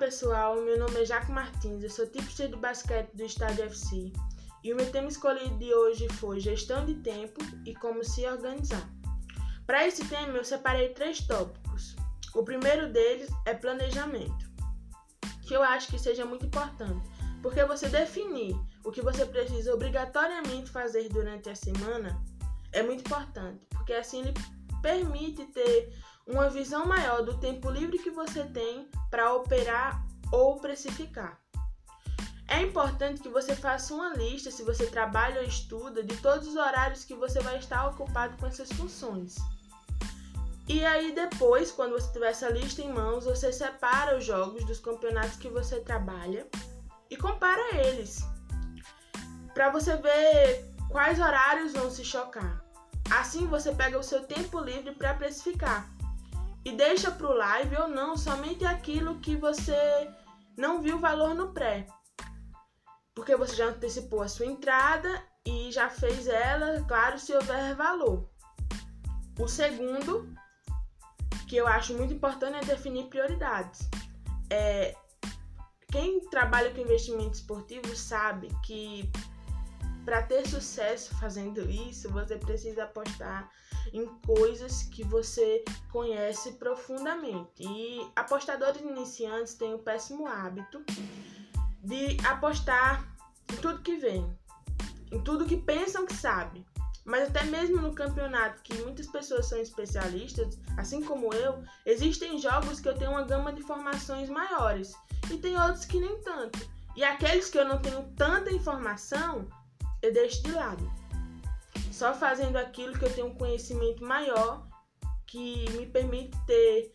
pessoal, meu nome é Jaco Martins, eu sou tipster de basquete do Estádio FC e o meu tema escolhido de hoje foi gestão de tempo e como se organizar. Para esse tema eu separei três tópicos. O primeiro deles é planejamento, que eu acho que seja muito importante, porque você definir o que você precisa obrigatoriamente fazer durante a semana é muito importante, porque assim ele permite ter uma visão maior do tempo livre que você tem para operar ou precificar. É importante que você faça uma lista, se você trabalha ou estuda, de todos os horários que você vai estar ocupado com essas funções. E aí depois, quando você tiver essa lista em mãos, você separa os jogos dos campeonatos que você trabalha e compara eles. Para você ver quais horários vão se chocar. Assim você pega o seu tempo livre para precificar e deixa para o live ou não somente aquilo que você não viu valor no pré. Porque você já antecipou a sua entrada e já fez ela, claro, se houver valor. O segundo, que eu acho muito importante, é definir prioridades. É, quem trabalha com investimento esportivo sabe que para ter sucesso fazendo isso, você precisa apostar em coisas que você conhece profundamente. E apostadores iniciantes têm o péssimo hábito de apostar em tudo que vem, em tudo que pensam que sabe. Mas até mesmo no campeonato, que muitas pessoas são especialistas, assim como eu, existem jogos que eu tenho uma gama de informações maiores e tem outros que nem tanto. E aqueles que eu não tenho tanta informação, eu deixo de lado. Só fazendo aquilo que eu tenho um conhecimento maior, que me permite ter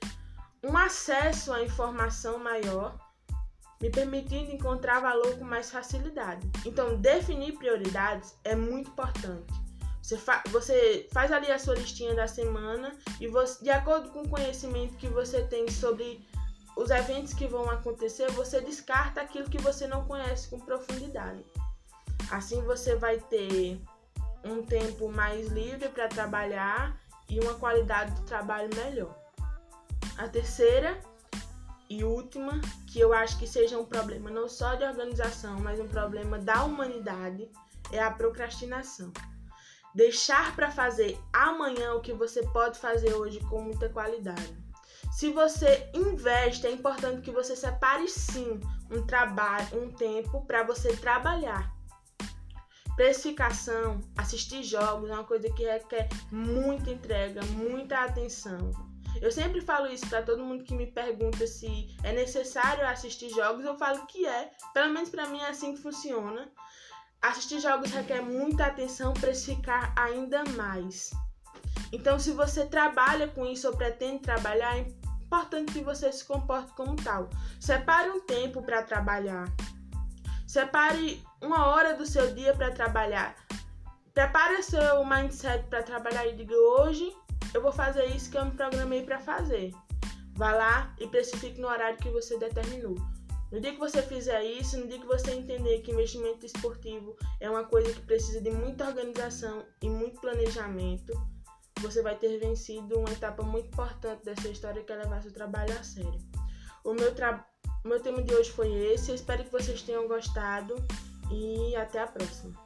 um acesso à informação maior, me permitindo encontrar valor com mais facilidade. Então, definir prioridades é muito importante. Você, fa você faz ali a sua listinha da semana e você, de acordo com o conhecimento que você tem sobre os eventos que vão acontecer, você descarta aquilo que você não conhece com profundidade. Assim você vai ter um tempo mais livre para trabalhar e uma qualidade de trabalho melhor. A terceira e última, que eu acho que seja um problema não só de organização, mas um problema da humanidade, é a procrastinação. Deixar para fazer amanhã o que você pode fazer hoje com muita qualidade. Se você investe, é importante que você separe sim um trabalho, um tempo para você trabalhar Precificação, assistir jogos é uma coisa que requer muita entrega, muita atenção. Eu sempre falo isso para todo mundo que me pergunta se é necessário assistir jogos, eu falo que é. Pelo menos para mim é assim que funciona. Assistir jogos requer muita atenção, precificar ainda mais. Então, se você trabalha com isso ou pretende trabalhar, é importante que você se comporte como tal. Separe um tempo para trabalhar. Separe uma hora do seu dia para trabalhar. Prepare seu mindset para trabalhar e diga hoje eu vou fazer isso que eu me programei para fazer. Vá lá e precifique no horário que você determinou. No dia que você fizer isso, no dia que você entender que investimento esportivo é uma coisa que precisa de muita organização e muito planejamento, você vai ter vencido uma etapa muito importante dessa história que é levar seu trabalho a sério. O meu trabalho o meu tema de hoje foi esse. Eu espero que vocês tenham gostado e até a próxima.